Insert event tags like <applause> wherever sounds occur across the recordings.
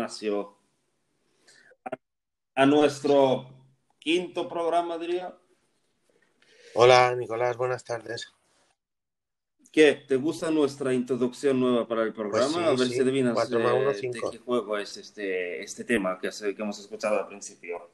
Ignacio a, a nuestro quinto programa, diría. Hola, Nicolás, buenas tardes. ¿Qué? ¿Te gusta nuestra introducción nueva para el programa? Pues sí, a ver sí, si adivinas cuatro más eh, uno, de qué juego es este, este tema que, hace- que hemos escuchado al principio.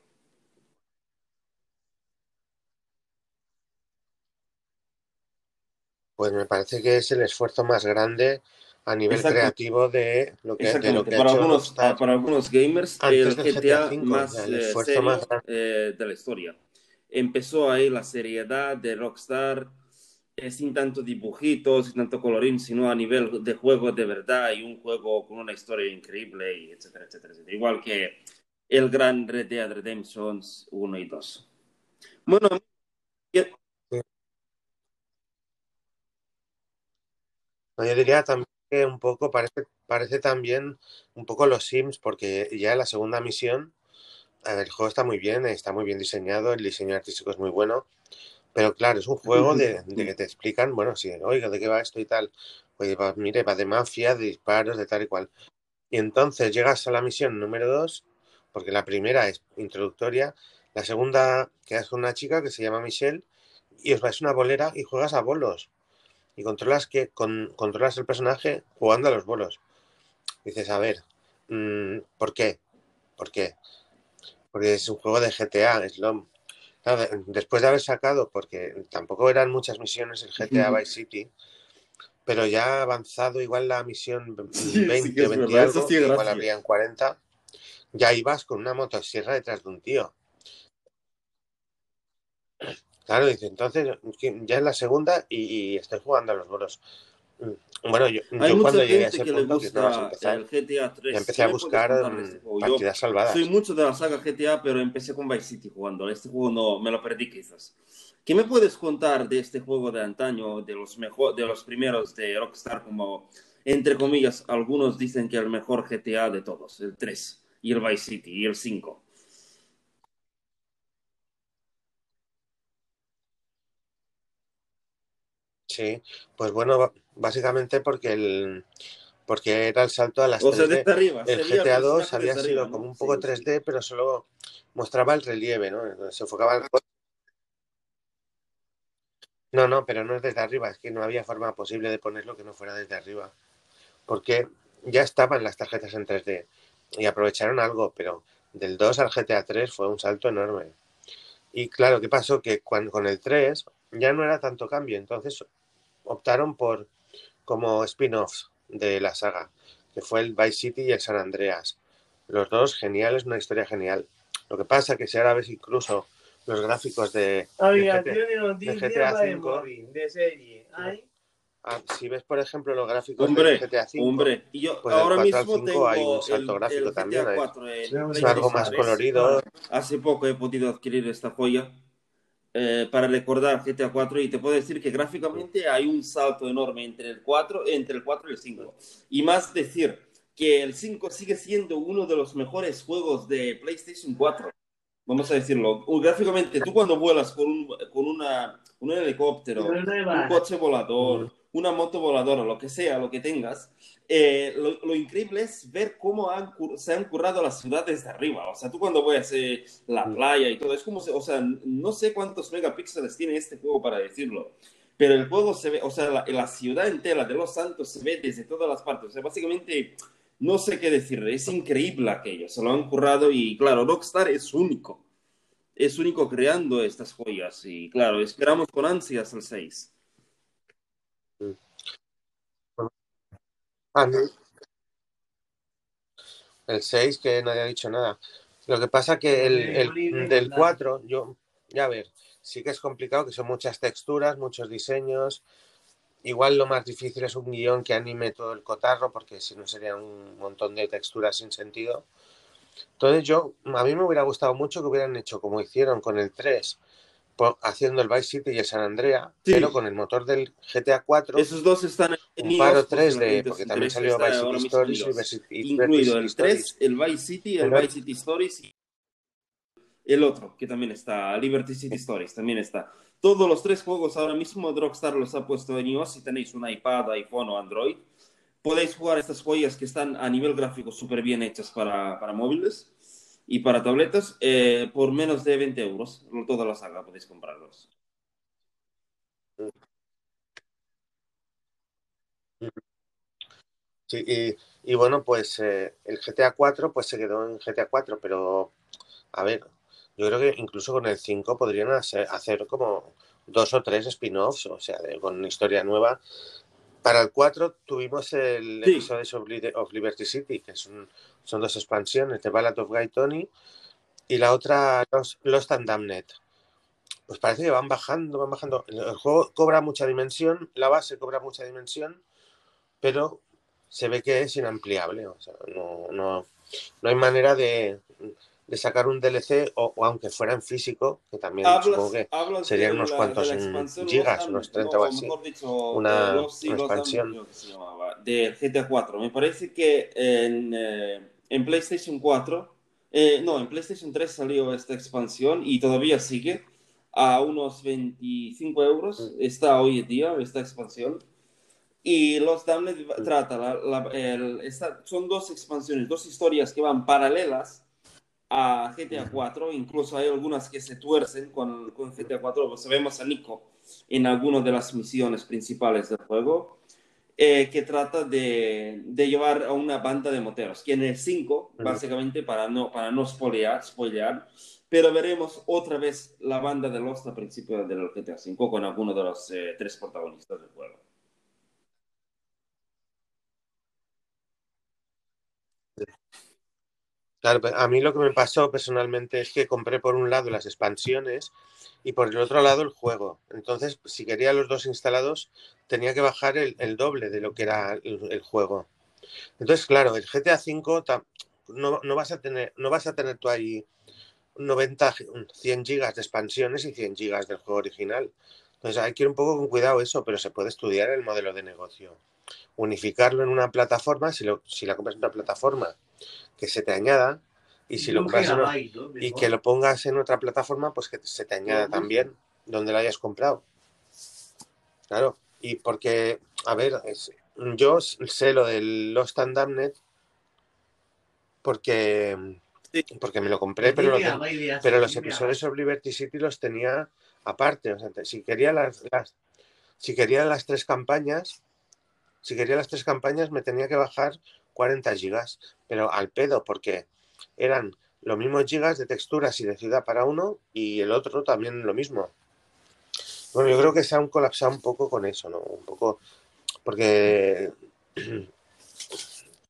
Pues me parece que es el esfuerzo más grande a nivel Exacto. creativo de lo que, de lo que ha para hecho algunos, ah, para algunos gamers, Antes el del GTA, GTA V, más el eh, serio más eh, de la historia. Empezó ahí la seriedad de Rockstar, eh, sin tanto dibujitos, sin tanto colorín, sino a nivel de juego de verdad y un juego con una historia increíble, y etcétera, etcétera, etcétera. Igual que el gran Red Dead Redemption 1 y 2. Bueno, ¿qué- No, Yo diría también que un poco parece, parece también un poco los Sims, porque ya en la segunda misión, el juego está muy bien, está muy bien diseñado, el diseño artístico es muy bueno, pero claro, es un juego de, <laughs> de que te explican, bueno, sí, oiga, ¿de qué va esto y tal? Pues va, mire, va de mafia, de disparos, de tal y cual. Y entonces llegas a la misión número dos, porque la primera es introductoria, la segunda quedas con una chica que se llama Michelle y os vais a una bolera y juegas a bolos. Y controlas que con, controlas el personaje jugando a los bolos. Dices, a ver, mm, ¿por qué? ¿Por qué? Porque es un juego de GTA, es lo... Claro, después de haber sacado, porque tampoco eran muchas misiones el GTA. Vice City, pero ya avanzado igual la misión Sí, 20 sí es o 20 y verdad, eso algo, sí igual habrían 40, ya ibas con una motosierra detrás de un tío. Claro, dice, entonces ya es la segunda y, y estoy jugando a los bolos. Mm, Bueno, yo, Hay yo cuando llegué a ese punto, que no empezar, GTA 3. ya empecé ¿Qué a buscar este juego? Yo partidas salvadas. soy mucho de la saga GTA, pero empecé con Vice City jugando. Este juego no me lo perdí quizás. ¿Qué me puedes contar de este juego de antaño, de los mejor, de los primeros de Rockstar, como entre comillas, algunos dicen que el mejor GTA de todos, el 3 y el Vice City y el 5? Sí, pues bueno, básicamente porque el porque era el salto a las O sea, 3D. desde arriba, El GTA 2 personaje había sido arriba, como un poco Sí, sí. 3D, pero solo mostraba el relieve, ¿no? Se enfocaba en el. No, no, pero no es desde arriba, es que no había forma posible de ponerlo que no fuera desde arriba. Porque ya estaban las tarjetas en 3D y aprovecharon algo, pero del 2 al GTA 3 fue un salto enorme. Y claro, ¿qué pasó? Que con el 3 ya no era tanto cambio, entonces optaron por como spin-offs de la saga, que fue el Vice City y el San Andreas. Los dos geniales, una historia genial. Lo que pasa que si ahora ves incluso los gráficos de, de GTA, Aviación y noticias GTA de V. móvil, de serie. Hay ah, si ves por ejemplo los gráficos Hombre, de GTA V, hombre, y yo pues ahora 4 al mismo 5 tengo hay un el, salto el gráfico también. GTA hay- 4 en Es Es algo más 3. colorido. Hace poco he podido adquirir esta joya eh, para recordar GTA 4 y te puedo decir que gráficamente hay un salto enorme entre el 4, entre el 4 y el 5. Y más decir que el 5 sigue siendo uno de los mejores juegos de PlayStation 4. Vamos a decirlo. Gráficamente, tú cuando vuelas con un, con una, un helicóptero, un coche volador, una moto voladora, lo que sea, lo que tengas, eh, lo, lo increíble es ver cómo han se han currado las ciudades de arriba. O sea, tú cuando ves eh, la Mm. playa y todo, es como, o sea, no sé cuántos megapíxeles tiene este juego para decirlo, pero el juego se ve, o sea, la, la ciudad entera de Los Santos se ve desde todas las partes. O sea, básicamente, no sé qué decir, es increíble aquello, se lo han currado y claro, Rockstar es único. es único creando estas joyas. Y claro, esperamos con ansias el 6. A mí- El 6, que nadie ha dicho nada. Lo que pasa que el, el del 4, yo, ya a ver, sí que es complicado, que son muchas texturas, muchos diseños. Igual lo más difícil es un guion que anime todo el cotarro, porque si no sería un montón de texturas sin sentido. Entonces yo, a mí me hubiera gustado mucho que hubieran hecho como hicieron con el 3, po- haciendo el Vice City y el San Andrea, Sí. pero con el motor del GTA 4, Esos dos están en un paro por si 3 la de, porque también salió Vice City Stories y. Vice City incluido el Stories. 3, el Vice City, el Vice City Stories y el otro, que también está, Liberty City Stories, también está. Todos los tres juegos ahora mismo Rockstar los ha puesto en iOS si tenéis un iPad, iPhone o Android. Podéis jugar estas joyas que están a nivel gráfico súper bien hechas para, para móviles y para tabletas eh, por menos de 20 euros. Toda la saga podéis comprarlos. Sí, y, bueno, pues eh, el GTA 4 pues se quedó en GTA 4, pero a ver, yo creo que incluso con el 5 podrían hacer, hacer como dos o tres spin-offs, o sea, de- con una historia nueva. Para el 4 tuvimos el Sí. episodio of, Li- of Liberty City, que son, son dos expansiones, The Ballad of Guy Tony y la otra Lost, Lost and Damned. Pues parece que van bajando, van bajando. El el juego cobra mucha dimensión, la base cobra mucha dimensión, pero se ve que es inampliable. O sea, no, no, no hay manera de, de sacar un DLC, o, o aunque fuera en físico, que también supongo que serían unos la- cuantos en gigas, unos Am- 30 o no, así. mejor dicho, Una- eh, una expansión. llamaba, de GTA 4. Me parece que en, eh, en PlayStation 4, eh, no, en PlayStation 3 salió esta expansión y todavía sigue a unos 25 euros. Mm. Está hoy en día esta expansión. Y Los Damned Mm. trata, la- la- el- esta- son dos expansiones, dos historias que van paralelas a GTA 4, incluso hay algunas que se tuercen con, con GTA 4, pues vemos a Nico en algunas de las misiones principales del juego, eh, que trata de, de llevar a una banda de moteros, que en el 5, Ujú. básicamente para no, para no spoilear, spoilear, pero veremos otra vez la banda de Lost al principio del GTA 5 con alguno de los eh, tres protagonistas del juego. Claro, a mí lo que me pasó personalmente es que compré por un lado las expansiones y por el otro lado el juego. Entonces, si quería los dos instalados, tenía que bajar el, doble de lo que era el, juego. Entonces, claro, el GTA V no, no vas a tener, no vas a tener tú ahí 90, gi- 100 gigas de expansiones y 100 gigas del juego original. Entonces hay que ir un poco con cuidado eso, pero se puede estudiar el modelo de negocio. Unificarlo en una plataforma, si, lo, si la compras en una plataforma, que se te añada, y si lo compras y que lo pongas en otra plataforma, pues que se te añada Lo también donde lo hayas comprado. Claro, y porque, a ver, es- yo sé lo del Lost and Damned porque, Sí. porque me lo compré, pero de pero los Creed. episodios of Liberty City los tenía aparte. O sea, te- si quería las, las- si quería las tres campañas, si quería las tres campañas me tenía que bajar 40 gigas, pero al pedo, porque eran los mismos gigas de texturas y de ciudad para uno y el otro también lo mismo. Bueno, yo creo que se han colapsado un poco con eso, ¿no? Un poco, porque, <clears throat>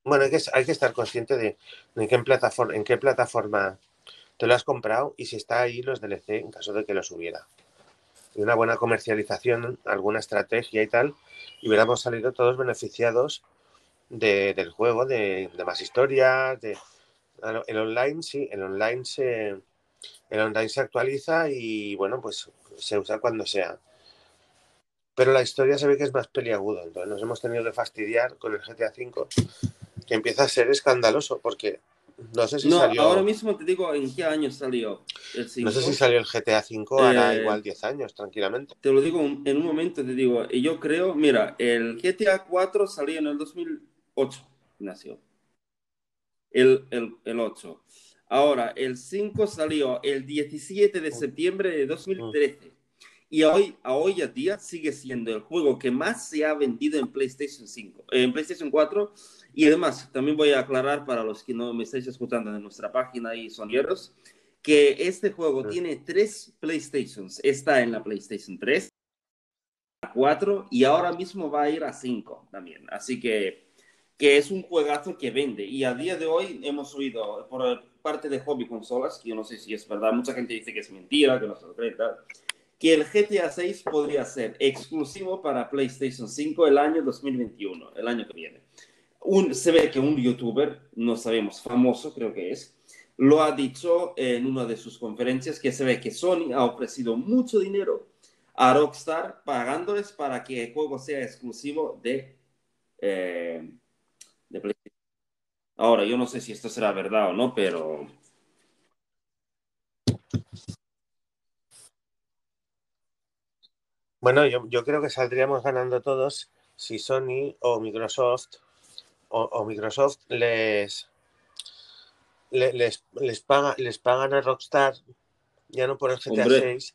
bueno, hay que, hay que estar consciente de, de qué plataforma, en qué plataforma te lo has comprado y si está ahí los DLC en caso de que los hubiera. Y una buena comercialización, alguna estrategia y tal, y hubiéramos salido todos beneficiados de- del juego, de, de más historias, de el online sí, el online se el online se actualiza y bueno, pues se usa cuando sea. Pero la historia se ve que es más peliagudo, entonces nos hemos tenido que fastidiar con el GTA V, que empieza a ser escandaloso, porque no sé si No, salió. ahora mismo te digo en qué año salió el 5. No sé si salió el GTA V, hará Eh, igual 10 años, tranquilamente. Te lo digo en un momento, te digo, y yo creo, mira, el GTA 4 salió en el 2008, nació. El, el, el 8. Ahora, el 5 salió el 17 de septiembre de 2013. Y hoy, a hoy a día sigue siendo el juego que más se ha vendido en PlayStation 5, eh, en PlayStation 4. Y además, también voy a aclarar para los que no me estáis escuchando en nuestra página y sonieros, que este juego Mm. tiene tres PlayStations. Está en la PlayStation 3, 4 y ahora mismo va a ir a 5 también. Así que, que es un juegazo que vende. Y a día de hoy hemos oído por parte de Hobby Consolas, que yo no sé si es verdad, mucha gente dice que es mentira, que no se lo cree, tal, que el GTA 6 podría ser exclusivo para PlayStation 5 el año 2021, el año que viene. Un, se ve que un youtuber, no sabemos, famoso creo que es, lo ha dicho en una de sus conferencias que se ve que Sony ha ofrecido mucho dinero a Rockstar pagándoles para que el juego sea exclusivo de, eh. Ahora, yo no sé si esto será verdad o no, pero Bueno, yo, yo creo que saldríamos ganando todos si Sony o Microsoft o, o Microsoft les, le- les, les, paga, les pagan a Rockstar ya no por el GTA Hombre. 6,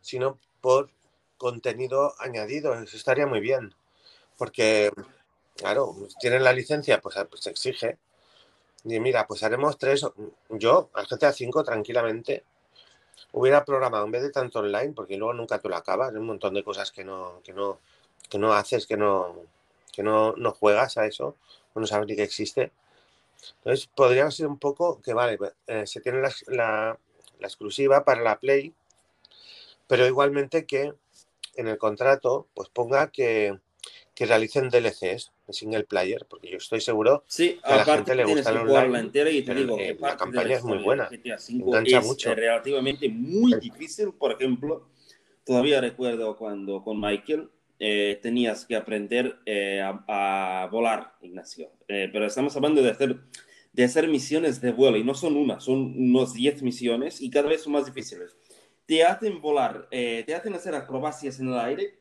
sino por contenido añadido. Eso estaría muy bien. Porque, claro, tienen la licencia, pues, pues se exige. Y mira, pues haremos tres. Yo, al GTA 5, tranquilamente, hubiera programado en vez de tanto online, porque luego nunca tú lo acabas, hay un montón de cosas que no, que no, que no haces, que no, que no, no juegas a eso, o no sabes ni que existe. Entonces, podría ser un poco que, vale, eh, se tiene la, la- la exclusiva para la Play, pero igualmente que en el contrato pues ponga que, que realicen DLCs de single player, porque yo estoy seguro sí, a la gente le gusta que el online, entera y te pero, digo eh, que la campaña es muy buena, engancha es mucho. eh, relativamente muy difícil, por ejemplo, todavía recuerdo cuando con Michael eh, tenías que aprender eh, a, a volar, Ignacio, Eh, pero estamos hablando de hacer, de hacer misiones de vuelo y no son una, son unos 10 misiones y cada vez son más difíciles. Te hacen volar, eh, te hacen hacer acrobacias en el aire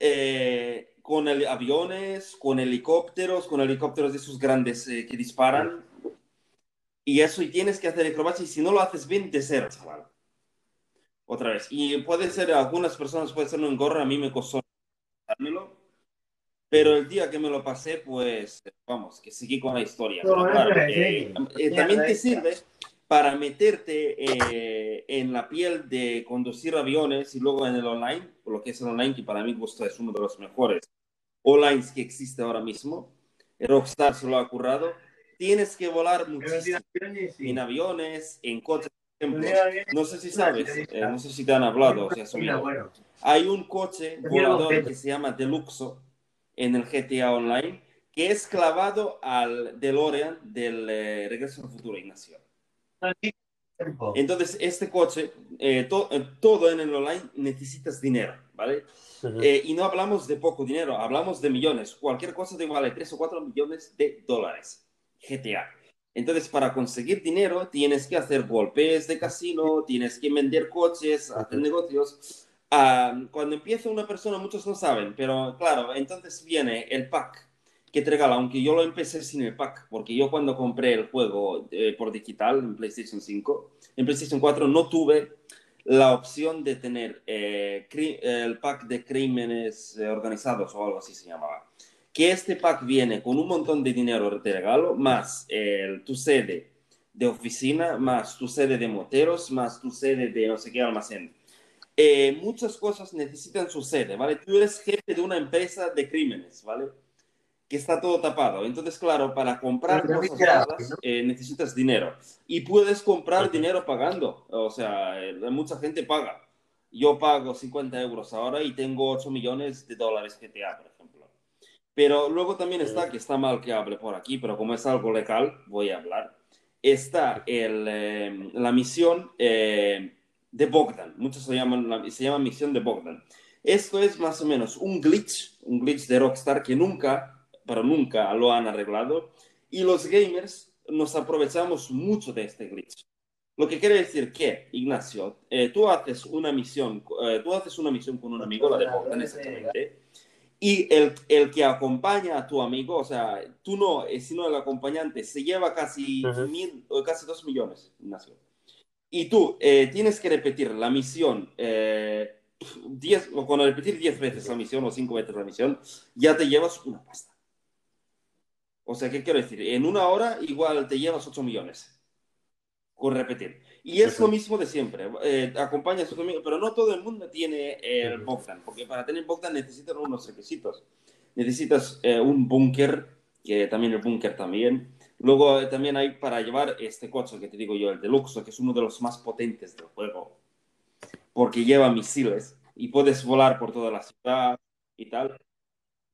eh, con el- aviones, con helicópteros, con helicópteros de esos grandes eh, que disparan. Y eso, y tienes que hacer acrobacia, y si no lo haces bien, de cero, chaval. Otra vez. Y puede ser, algunas personas puede ser un engorro, a mí me costó dármelo. Pero el día que me lo pasé, pues, vamos, que seguí con la historia. Pero No, claro, eh, eh, también te sirve para meterte eh, en la piel de conducir aviones y luego en el online, por lo que es el online, que para mí gusto es uno de los mejores online que existe ahora mismo. Rockstar se lo ha currado. Tienes que volar muchísimo en aviones, en coches, ejemplo. No sé si sabes, eh, no sé si te han hablado o bueno. Hay un coche volador que se llama Deluxo en el GTA Online que es clavado al DeLorean del eh, Regreso al Futuro, Ignacio. Entonces, este coche, eh, to- eh, todo en el online necesitas dinero, ¿vale? Eh, y no hablamos de poco dinero, hablamos de millones. Cualquier cosa te vale 3 o 4 millones de dólares. GTA. Entonces, para conseguir dinero, tienes que hacer golpes de casino, tienes que vender coches, hacer negocios. Ah, cuando empieza una persona, muchos no saben, pero claro, entonces viene el pack que te regala, aunque yo lo empecé sin el pack, porque yo cuando compré el juego eh, por digital en PlayStation 5, en PlayStation 4 no tuve la opción de tener eh, el pack de crímenes eh, organizados o algo así se llamaba. Que este pack viene con un montón de dinero de regalo, más el- tu sede de oficina, más tu sede de moteros, más tu sede de no sé qué almacén. Eh, muchas cosas necesitan su sede, ¿vale? Tú eres jefe de una empresa de crímenes, ¿vale? Que está todo tapado. Entonces, claro, para comprar cosas nuevas, eh, necesitas dinero. Y puedes comprar Ujú. dinero pagando. O sea, eh, mucha gente paga. Yo pago 50 euros ahora y tengo 8 millones de dólares GTA, por ejemplo. Pero luego también está, que está mal que hable por aquí, pero como es algo legal, voy a hablar. Está el, eh, la misión eh, de Bogdan. Muchos se llaman, la- se llama misión de Bogdan. Esto es más o menos un glitch, un glitch de Rockstar que nunca, pero nunca lo han arreglado. Y los gamers nos aprovechamos mucho de este glitch. Lo que quiere decir que, Ignacio, eh, tú, haces una misión, eh, tú haces una misión con un amigo, la de Bogdan exactamente, y el, el que acompaña a tu amigo, o sea, tú no, eh, sino el acompañante, se lleva casi, Ujú. mil, o casi dos millones, Ignacio. Y tú eh, tienes que repetir la misión, eh, diez, o con repetir 10 veces la misión o 5 veces la misión, ya te llevas una pasta. O sea, ¿qué quiero decir? En una hora igual te llevas 8 millones. con repetir. Y es lo mismo de siempre. Eh, acompaña a sus amigos, pero no todo el mundo tiene el Bogdan, porque para tener Bogdan necesitan unos requisitos. Necesitas eh, un búnker, que también el búnker también. Luego eh, también hay para llevar este coche que te digo yo, el Deluxe, que es uno de los más potentes del juego, porque lleva misiles y puedes volar por toda la ciudad y tal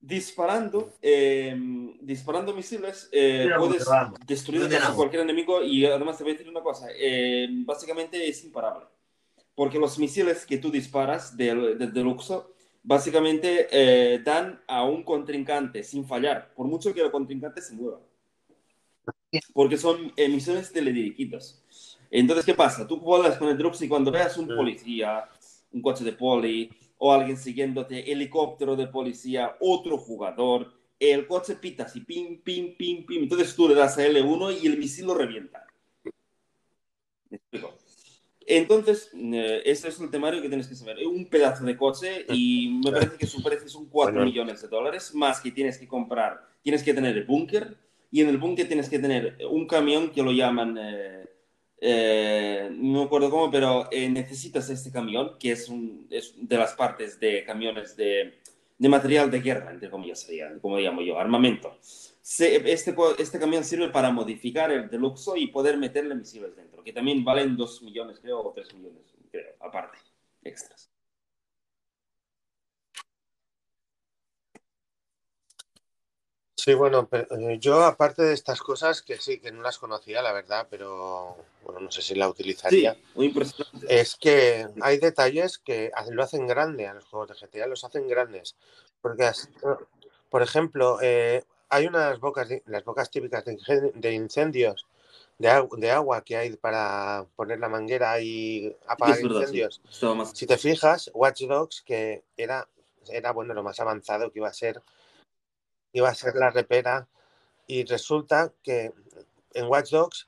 disparando, eh, disparando misiles, eh, puedes destruir ¿Dónde casi vamos? cualquier enemigo y además te voy a decir una cosa, eh, básicamente es imparable, porque los misiles que tú disparas del, del Deluxo básicamente eh, dan a un contrincante sin fallar, por mucho que el contrincante se mueva, porque son eh, misiones teledirigidas. Entonces, ¿qué pasa? Tú con el Deluxe y cuando veas un policía, un coche de poli, o alguien siguiéndote, helicóptero de policía, otro jugador, el coche pita así, pim, pim, pim, pim. Entonces tú le das a L1 y el misil lo revienta. ¿Me explico? Entonces, eh, ese es el temario que tienes que saber. Un pedazo de coche y me parece que su precio son 4 Bueno. millones de dólares, más que tienes que comprar, tienes que tener el búnker y en el búnker tienes que tener un camión que lo llaman, eh, eh, no me acuerdo cómo, pero eh, necesitas este camión, que es, un, es de las partes de camiones de, de material de guerra, entre comillas, sería, como llamo yo, armamento. Se- este, este camión sirve para modificar el Deluxo y poder meterle misiles dentro, que también valen 2 millones, creo, o 3 millones, creo, aparte, extras. Sí, bueno, pero, eh, yo aparte de estas cosas, que sí, que no las conocía, la verdad, pero bueno, no sé si la Sí, utilizaría. muy impresionante. Es que hay detalles que lo hacen grande a los juegos de GTA, los hacen grandes. Porque, as- por ejemplo, eh, hay unas bocas, las bocas típicas de, incendios, de, agu- de agua que hay para poner la manguera y Sí, apagar verdad, sí. incendios. Más... Si te fijas, Watch Dogs, que era, era bueno, lo más avanzado que iba a ser, iba a ser la repera, y resulta que en Watch Dogs,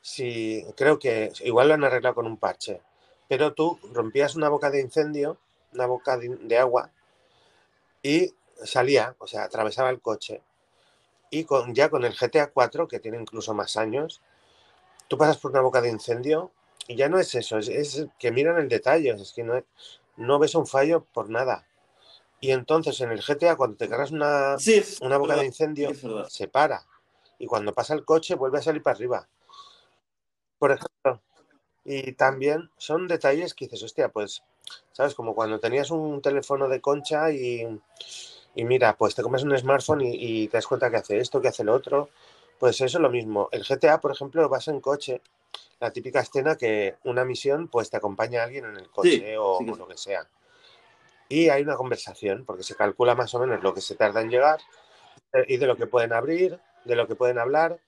si, creo que igual lo han arreglado con un parche, pero tú rompías una boca de incendio, una boca de, agua, y salía, o sea, atravesaba el coche. Y con, ya con el GTA 4, que tiene incluso más años, tú pasas por una boca de incendio y ya no es eso, es, es que miran el detalle, es que no, no ves un fallo por nada. Y entonces en el GTA, cuando te cargas una, Sí, una boca verdad, de incendio, se para. Y cuando pasa el coche, vuelve a salir para arriba. Por ejemplo. Y también son detalles que dices, hostia, pues, ¿sabes? Como cuando tenías un teléfono de concha y, y mira, pues te comes un smartphone y, y te das cuenta que hace esto, que hace lo otro. Pues eso es lo mismo. El GTA, por ejemplo, vas en coche. La típica escena que una misión, pues te acompaña alguien en el coche Sí, o, sí que o lo que sea. Y hay una conversación, porque se calcula más o menos lo que se tarda en llegar eh, y de lo que pueden abrir, de lo que pueden hablar,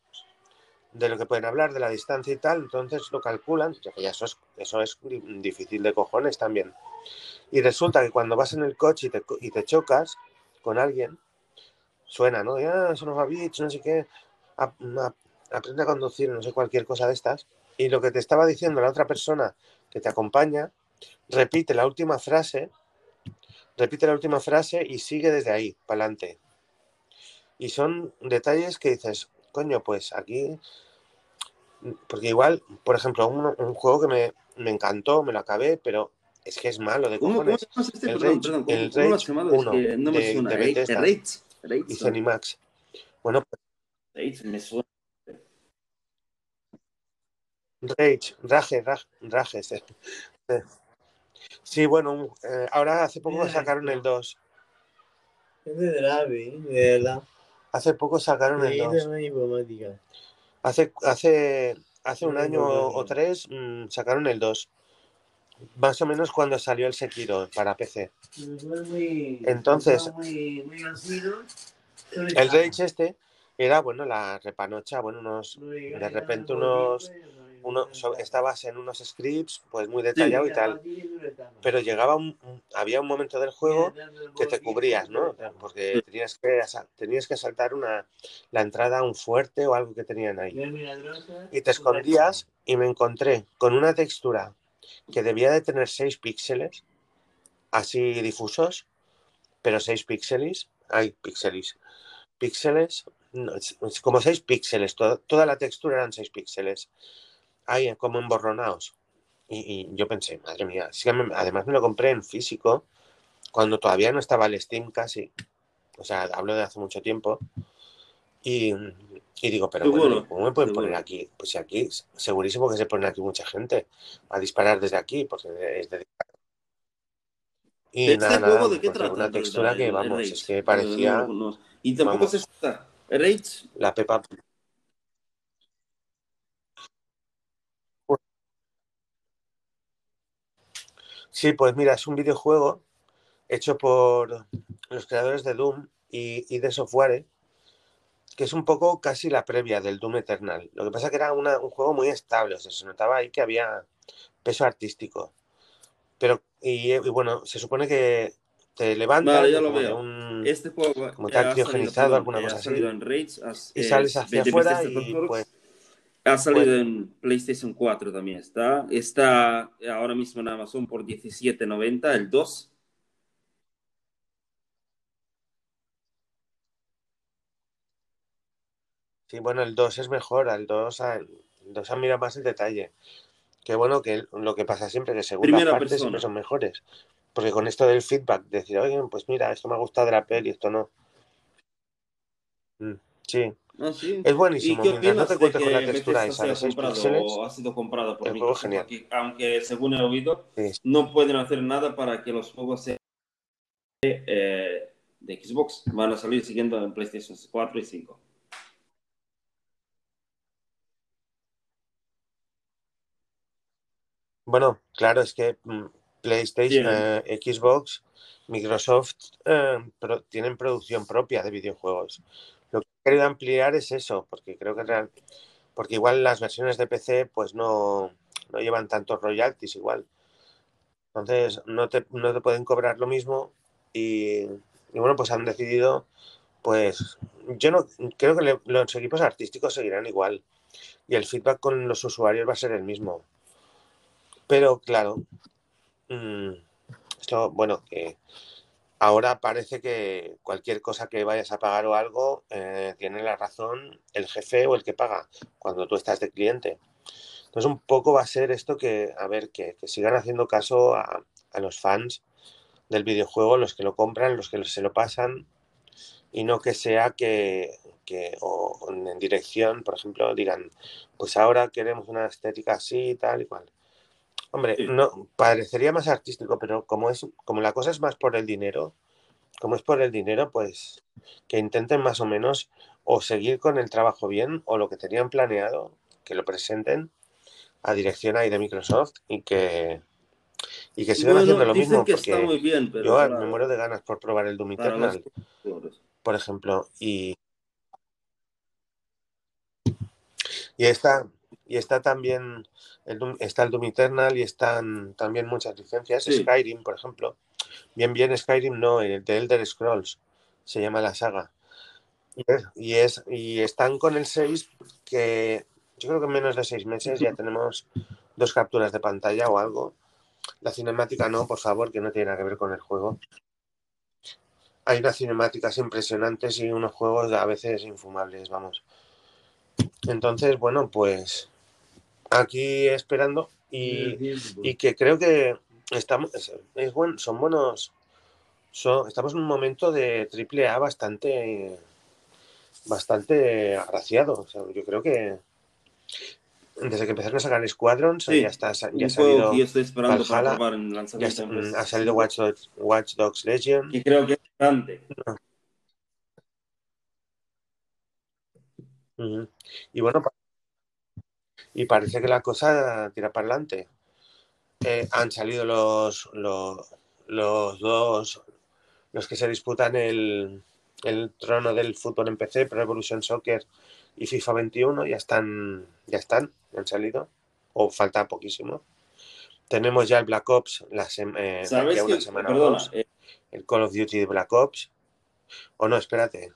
de lo que pueden hablar, de la distancia y tal, entonces lo calculan, ya que eso es, eso es di- difícil de cojones también. Y resulta que cuando vas en el coche y te, y te chocas con alguien, suena, ¿no? Ya, eso no va bitch, no sé qué, ap- ap- aprende a conducir, no sé, cualquier cosa de estas. Y lo que te estaba diciendo la otra persona que te acompaña, repite la última frase, repite la última frase y sigue desde ahí, para adelante. Y son detalles que dices, coño, pues aquí. Porque igual, por ejemplo, un, un juego que me, me encantó, me lo acabé, pero es que es malo de ¿Cómo, cómo cojones. llama este? El Perdón, Rage- perdón, ¿cómo, el cómo lo has Rage? Es 1 que no me de- suena. de Rage, Bethesda. Rage, Rage, Y Zenimax. Bueno, pues, Rage, me suena. Rage, Rage, Rage, Rage. Sí. Bueno, eh, ahora hace poco sacaron el esto. 2. Es de grave, de verdad. Hace poco sacaron el Sí, 2. es una informática. Hace, hace, hace un año o tres mm, sacaron el 2. Más o menos cuando salió el Sekiro para PC. Entonces-. El Rage este era, bueno, la repanocha, bueno, unos, de repente unos, uno, estabas en unos scripts, pues muy detallado y tal. Pero llegaba un, había un momento del juego que te cubrías, ¿no? Porque tenías que, tenías que saltar una, la entrada a un fuerte o algo que tenían ahí. Y te escondías y me encontré con una textura que debía de tener 6 píxeles, así difusos, pero 6 píxeles, hay píxeles, píxeles, no, como 6 píxeles, to- toda la textura eran 6 píxeles. Ahí como emborronados. Y, y yo pensé, madre mía, además me lo compré en físico cuando todavía no estaba el Steam casi. O sea, hablo de hace mucho tiempo. Y, y digo, pero bueno, ¿cómo me pueden poner aquí? Pues aquí, segurísimo que se pone aquí mucha gente a disparar desde aquí, porque es de... Y ¿Este nada, juego nada, de qué porque trata? una textura el- que, vamos, es que parecía no, no, no. Y tampoco vamos. se está. Rage, la Pepa. Sí, pues mira, es un videojuego hecho por los creadores de Doom y, y de Software, que es un poco casi la previa del Doom Eternal. Lo que pasa que era una- un juego muy estable, o sea, se notaba ahí que había peso artístico. Pero, y, y bueno, se supone que te levantas Vale, ya lo como veo. un... este juego Como tal ha criogenizado, alguna eh, cosa así. salido en Rage, has- Y sales es hacia 20 afuera y, pues, Ha salido en PlayStation 4 también está. Está ahora mismo en Amazon por 17.90 el 2. Sí, bueno, el 2 es mejor, el 2, ha- el 2 mira más el detalle. Que bueno, que lo que pasa siempre, que segundas Primera partes persona. siempre son mejores. Porque con esto del feedback, decir, oye, pues mira, esto me ha gustado de la peli, esto no. Mm, Sí, Ah, sí. es ¿Y buenísimo. qué Mientras no te de cuentes con la que textura esa de sea 6 comprado píxeles, o ha sido comprado por el juego genial. Aunque según he oído, Sí. no pueden hacer nada para que los juegos sean eh, de Xbox. Van a salir siguiendo en PlayStation 4 y 5. Bueno, claro, es que mm, PlayStation, eh, Xbox, Microsoft eh, pro- tienen producción propia de videojuegos. Querido ampliar es eso, porque creo que real- porque igual las versiones de PC pues no, no llevan tantos royalties igual. Entonces no te, no te pueden cobrar lo mismo y, y bueno, pues han decidido, pues yo no creo que los equipos artísticos seguirán igual y el feedback con los usuarios va a ser el mismo. Pero claro, mm, esto, bueno, que ahora parece que cualquier cosa que vayas a pagar o algo, eh, tiene la razón el jefe o el que paga cuando tú estás de cliente. Entonces un poco va a ser esto que, a ver, que, sigan haciendo caso a, a los fans del videojuego, los que lo compran, los que se lo pasan, y no que sea que, que o en dirección, por ejemplo, digan, pues ahora queremos una estética así, tal y cual. Hombre, Sí. no, parecería más artístico, pero como es, como la cosa es más por el dinero, como es por el dinero, pues que intenten más o menos o seguir con el trabajo bien o lo que tenían planeado, que lo presenten a dirección ahí de Microsoft y que y que sigan Bueno, haciendo lo mismo, que está porque muy bien, pero yo me muero de ganas por probar el Doom los Eternal, por ejemplo, y, y está y está también el Doom- está el Doom Eternal y están también muchas licencias, Sí. Skyrim, por ejemplo. Bien, bien, Skyrim no, el de Elder Scrolls se llama la saga. Y es, y es y están con el 6 que yo creo que en menos de seis meses ya tenemos dos capturas de pantalla o algo. La cinemática no, por favor, que no tiene nada que ver con el juego. Hay unas cinemáticas impresionantes y unos juegos a veces infumables, vamos. Entonces, bueno, pues aquí esperando y, y que creo que estamos es, es buen- son buenos son, estamos en un momento de triple A bastante bastante agraciado. O sea, yo creo que desde que empezaron a sacar Squadrons Sí, ya está ya ha salido yo estoy esperando para Valhalla, probar en ya está- mm, ha PlayStation salido 5, Watch Dogs, Watch Dogs Legion. que creo que es grande. Ujú. Y bueno, pa- y parece que la cosa tira para adelante. Eh, han salido los, los, los dos, los que se disputan el, el trono del fútbol en PC, Pro Evolution Soccer y FIFA 21, ya están, ya están, han salido, o falta poquísimo. Tenemos ya el Black Ops la sem- eh, de aquí ¿Sabes a una que, semana o perdona, dos, eh, el Call of Duty de Black Ops. O no, espérate.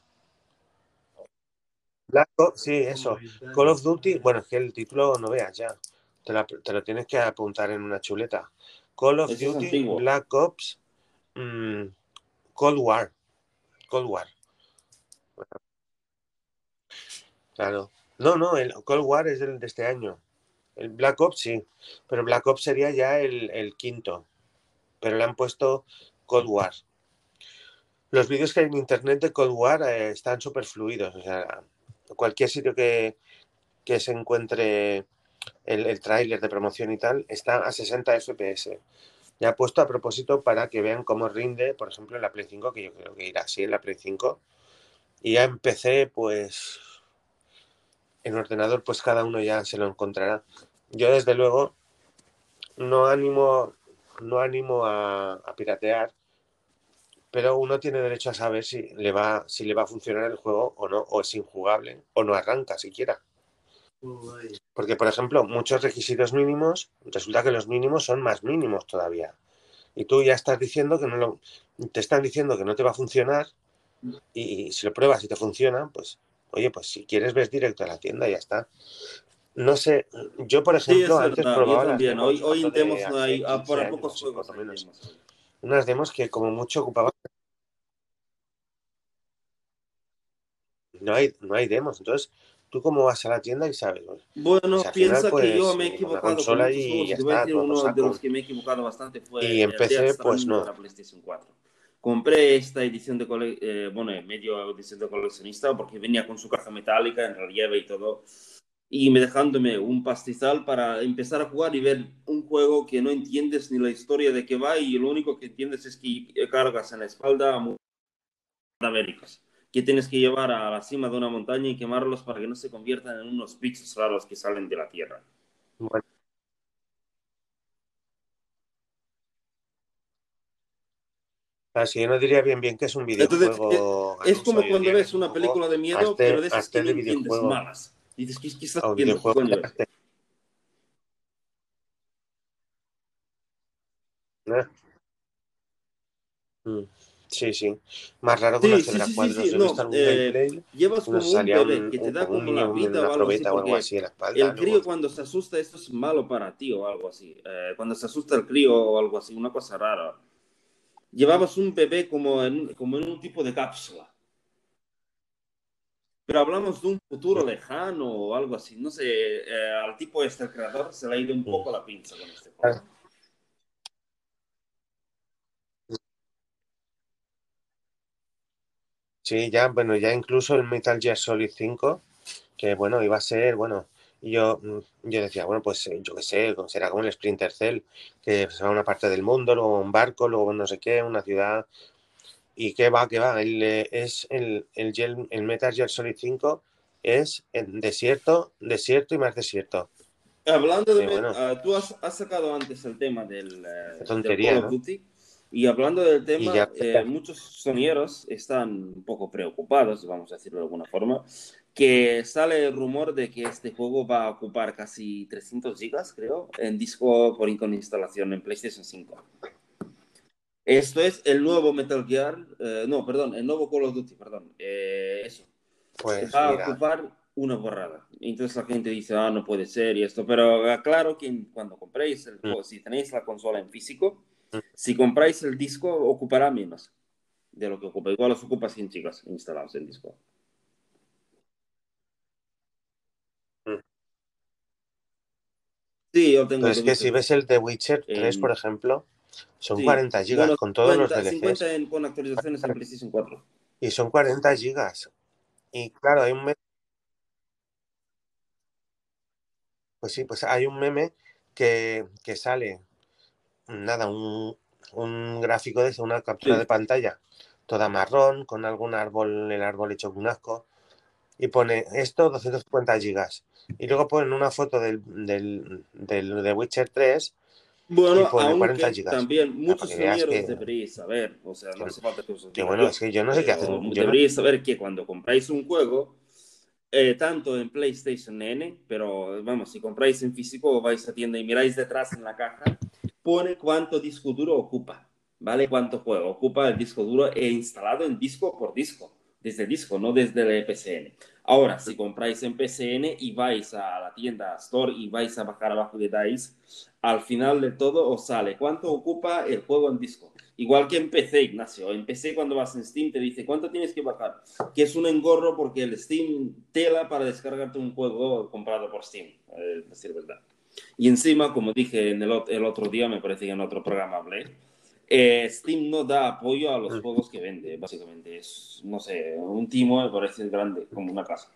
Black Ops, sí, eso. Call of Duty, bueno, es que el título no veas ya. Te, la- te lo tienes que apuntar en una chuleta. Call of Duty. Black Ops, mm, Cold War. Cold War. Claro. No, no, el Cold War es del de este año. El Black Ops sí, pero Black Ops sería ya el, el quinto, pero le han puesto Cold War. Los vídeos que hay en internet de Cold War eh, están súper fluidos, o sea, cualquier sitio que, que se encuentre el, el tráiler de promoción y tal está a 60 FPS. Ya he puesto a propósito para que vean cómo rinde, por ejemplo, en la Play 5, que yo creo que irá así en la Play 5. Y ya empecé, pues, en ordenador, pues cada uno ya se lo encontrará. Yo, desde luego, no animo, no animo a, a piratear, pero uno tiene derecho a saber si le va, si le va a funcionar el juego o no, o es injugable, o no arranca siquiera. Porque, por ejemplo, muchos requisitos mínimos, resulta que los mínimos son más mínimos todavía. Y tú ya estás diciendo que no lo, te están diciendo que no te va a funcionar y, si lo pruebas y te funciona, pues, oye, pues si quieres ves directo a la tienda y ya está. No sé, yo por Sí, ejemplo antes verdad, probaba yo también. Hoy, hoy en Demos no hay, por 15 pocos juegos Unas demos que como mucho ocupaban. No hay, no hay demos, entonces tú cómo vas a la tienda y sabes, pues, Bueno, Pues al final, piensa que yo pues, me he una equivocado con muchos y juegos. ya Te voy a está, decir todo uno de los que me he equivocado bastante fue Y empecé, pues, no. de la PlayStation 4. Compré esta edición de cole eh, bueno, medio edición de coleccionista porque venía con su caja metálica en relieve y todo. Y me dejándome un pastizal para empezar a jugar y ver un juego que no entiendes ni la historia de qué va y lo único que entiendes es que cargas en la espalda a cadavéricos que tienes que llevar a la cima de una montaña y quemarlos para que no se conviertan en unos bichos raros que salen de la tierra. Bueno, así yo no diría bien bien que es un Entonces, videojuego. Es al como cuando ves es un una película de miedo, pero de esas que no de entiendes, videojuego. Malas. Dices, ¿qué, qué estás un viendo? ¿no? Mm, Sí, sí. Más raro que una Sí, sí, cebra sí, sí, cuadros. sí, Yo he no, eh, gameplay Llevas y como un bebé un, que te da como la vida o una algo así, o algo así en la espalda. el crío cuando se asusta, esto es malo para ti o algo así. Eh, cuando se asusta el crío o algo así, una cosa rara. Llevabas un bebé como en, como en un tipo de cápsula. Pero hablamos de un futuro lejano o algo así. No sé, eh, al tipo este, creador, se le ha ido un poco la pinza con este juego. Sí, ya, bueno, ya incluso el Metal Gear Solid 5, que bueno, iba a ser, bueno, yo, mm, yo decía, bueno, pues eh, yo qué sé, será como el Splinter Cell, que se va a una parte del mundo, luego un barco, luego no sé qué, una ciudad, y qué va, qué va, el, eh, es el, el, el Metal Gear Solid 5 es en desierto, desierto y más desierto. Hablando de, Sí, bueno. tú has, has sacado antes el tema del, Qué tontería, del Call of ¿no? Y hablando del tema, ya- eh, muchos sonieros están un poco preocupados, vamos a decirlo de alguna forma, que sale el rumor de que este juego va a ocupar casi 300 gigas, creo, en disco por instalación en PlayStation 5. Esto es el nuevo Metal Gear, eh, no, perdón, el nuevo Call of Duty, perdón, eh, eso Pues va a ocupar una borrada. Entonces la gente dice, ah, no puede ser y esto, pero aclaro que cuando compréis el juego, si tenéis la consola en físico, Mm. si compráis el disco, ocupará menos de lo que ocupa. Igual os ocupa 100 gigas instalados en disco. Mm. Sí, yo tengo pero es The que si ves el The Witcher 3, En- por ejemplo, son Sí. 40 gigas Bueno, con todos 50, los DLCs 50 en- con actualizaciones en PlayStation 4. y son 40 gigas. Y claro, hay un meme, pues sí, pues hay un meme que, que sale, nada, un, un gráfico de eso, una captura Sí. de pantalla, toda marrón, con algún árbol, el árbol hecho un asco, y pone esto 250 gigas. Y luego ponen una foto del, del, del The Witcher 3 Bueno, Y pone 40 aunque también muchos para que deberíais saber, o sea, no hace falta que que bueno, es que yo no sé qué hacer. Yo no- saber que cuando compráis un juego, eh, tanto en PlayStation N, pero vamos, si compráis en físico o vais a tienda y miráis detrás en la caja, pone cuánto disco duro ocupa, ¿vale? Cuánto juego ocupa el disco duro e instalado en disco por disco, desde el disco, no desde el PCN. Ahora, si compráis en PCN y vais a la tienda Store y vais a bajar abajo de DICE, al final de todo os sale cuánto ocupa el juego en disco. Igual que en PC, Ignacio. En PC cuando vas en Steam te dice cuánto tienes que bajar. Que es un engorro porque el Steam tela para descargarte un juego comprado por Steam. eh, decir, verdad. Y encima, como dije en el, ot- el otro día, me parece que en otro programa hablé, eh, Steam no da apoyo a los Mm. juegos que vende, básicamente. Es, no sé, un timo me parece grande, como una casa.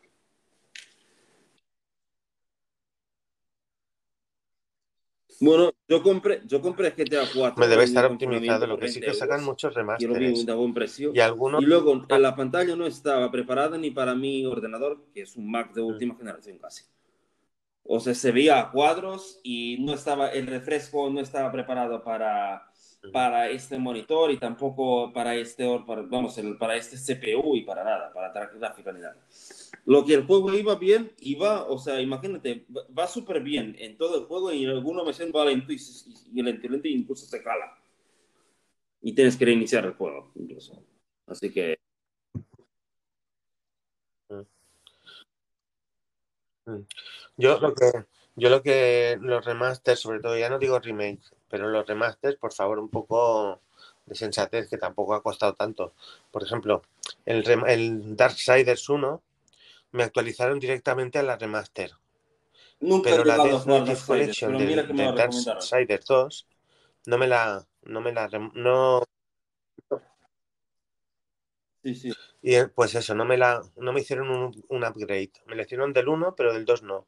Bueno, yo compré, yo compré GTA 4. Me debe estar optimizado. Lo que sí 20 que sacan euros. muchos remasteres. a buen precio. Y algunos. Y luego en la pantalla no estaba preparada ni para mi ordenador, que es un Mac de Mm. última generación casi. O sea, se veía a cuadros y no estaba, el refresco no estaba preparado para, para este monitor y tampoco para este, para, vamos, el- para este CPU y para nada, para gráfica ni nada. Lo que el juego iba bien, iba, o sea, imagínate, va, súper bien en todo el juego y en alguna ocasión va lento y, y, y el lento incluso se cala. Y tienes que reiniciar el juego, incluso. Así que Yo lo que, yo lo que los remasters, sobre todo, ya no digo remake, pero los remasters, por favor, un poco de sensatez, que tampoco ha costado tanto. Por ejemplo, el, el Darksiders 1 me actualizaron directamente a la remaster, nunca pero la Death Notice Collection lo recomendaron. Darksiders 2 no me la, no me la, no, Sí, sí. y eh, pues eso, no me la, no me hicieron un, un upgrade. Me la hicieron del 1, pero del 2 no.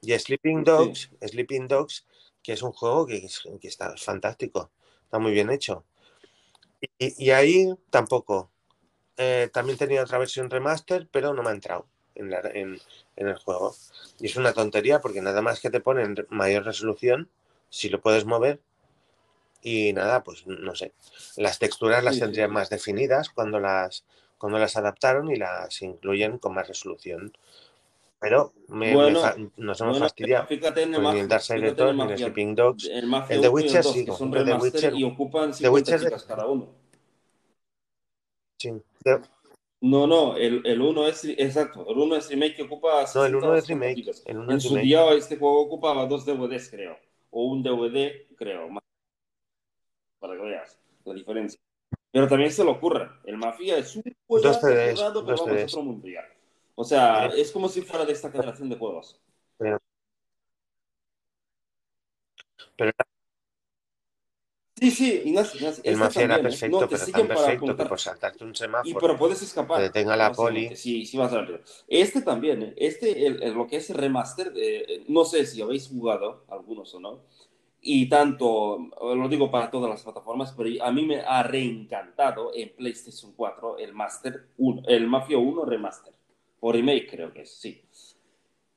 Y Sleeping Sí. Dogs, Sleeping Dogs, que es un juego que, es- que está fantástico, está muy bien hecho. Y, y ahí tampoco. Eh, también tenía otra versión remaster, pero no me ha entrado en, la- en- en el juego. Y es una tontería porque nada más que te ponen mayor resolución, si lo puedes mover. Y nada, pues no sé. Las texturas las Sí, tendrían más definidas cuando las, cuando las adaptaron y las incluyen con más resolución. Pero me, me Bueno, fa- nos hemos Bueno, fastidiado. fíjate en el Pues ni el en 2 el ni el Sleeping Dogs. el El de 1 y Witcher 2, sí, son The Witcher- y ocupan The 50 Witcher de- chicas cada uno. Sí. De- No, no, el, el 1 es, exacto, el 1 es remake que ocupa No, el 60 1 o es 70 remake. El 1 En es su remake. día este juego ocupaba dos DVDs, creo, o un DVD, creo, más- para que veas la diferencia. Pero también se lo ocurra, el Mafia es un juego cerrado, pero vamos a otro mundo ya. O sea, es como si fuera de esta generación de juegos. Pero Sí, sí, Ignacio, Ignacio, el Mafia era también, ¿eh? perfecto, No, te pero tan perfecto que por saltarte un Y, semáforo pero puedes escapar. que detenga la básicamente, poli. Sí, sí vas a ver. Este también, ¿eh? este, el, el- lo que es el remaster, eh, no sé si habéis jugado, algunos o no, y tanto, lo digo para todas las plataformas, pero a mí me ha reencantado en PlayStation 4 el Master 1, el Mafia 1 Remaster, o Remake creo que es, sí.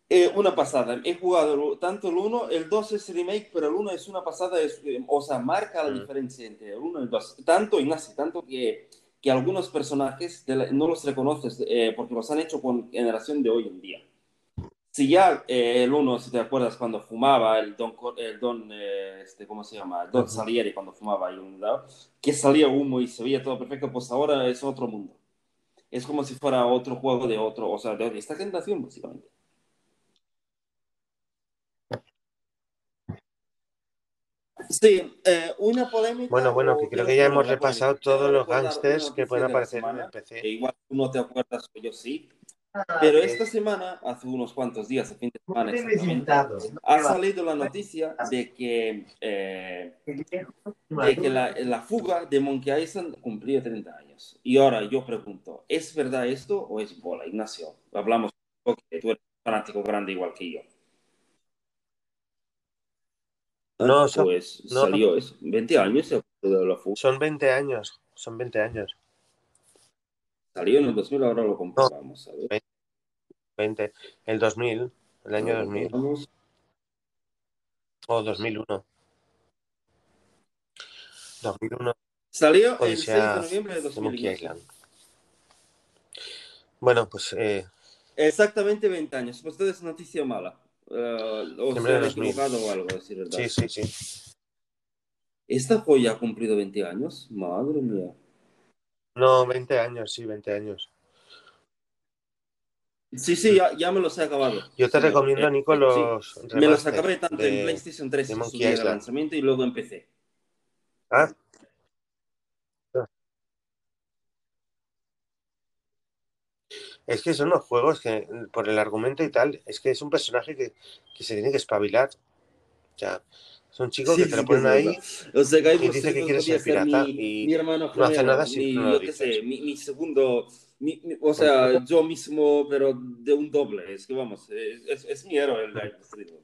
Eh, una pasada, he jugado tanto el 1, el 2 es remake, pero el 1 es una pasada, es, eh, o sea, marca la Mm. diferencia entre el 1 y el 2. Tanto, Ignacio, tanto que, que algunos personajes la- no los reconoces eh, porque los han hecho con generación de hoy en día. Si ya eh, el 1, si te acuerdas, cuando fumaba el Don, el don eh, este, ¿cómo se llama? Don. Salieri, cuando fumaba ahí un lado, que salía humo y se veía todo perfecto, pues ahora es otro mundo. Es como si fuera otro juego de otro, o sea, de esta generación, básicamente. Sí, eh, una polémica. Bueno, bueno, que creo que ya hemos repasado todos los gángsters que pueden aparecer en el PC. que igual tú no te acuerdas, yo sí. Pero esta semana, hace unos cuantos días, el fin de semana exactamente, ha salido la noticia de que, eh, de que la, la fuga de Monkey Island cumplía 30 años. Y ahora yo pregunto, ¿es verdad esto o es bola, Ignacio? Hablamos porque tú eres un fanático grande igual que yo. No, son, Pues no. salió eso, 20 años se de la fuga. son 20 años. Son 20 años. Salió en el 2000, ahora lo comprobamos. a ver. 20. El 2000. El año Lo 2000. comprobamos. O 2001. 2001. Salió el 6 Odisea de noviembre de de 2000. Monkey Island. Bueno, pues eh, Exactamente 20 años. Pues entonces noticia mala. Eh, o se 2000. equivocado o algo, decir verdad. sí, sí, sí. ¿Esta joya ha cumplido 20 años? Madre mía. No, 20 años, sí, 20 años. Sí, sí, ya, ya me los he acabado. Yo te Sí, recomiendo, eh, Nico, sí. los Me los acabé tanto en PlayStation 3 de en su día de lanzamiento y luego empecé. Ah, es que son los juegos que, por el argumento y tal, es que es un personaje que, que se tiene que espabilar. O sea, es un chico Sí, que te sí, lo ponen ahí. O sea, Guybrush y dice que quiere ser pirata mi, y mi hermano no hace nada si mi, no lo yo sé, mi, mi segundo, o sea, yo mismo, pero de un doble. Es que vamos, es, es, es mi héroe el Threepwood.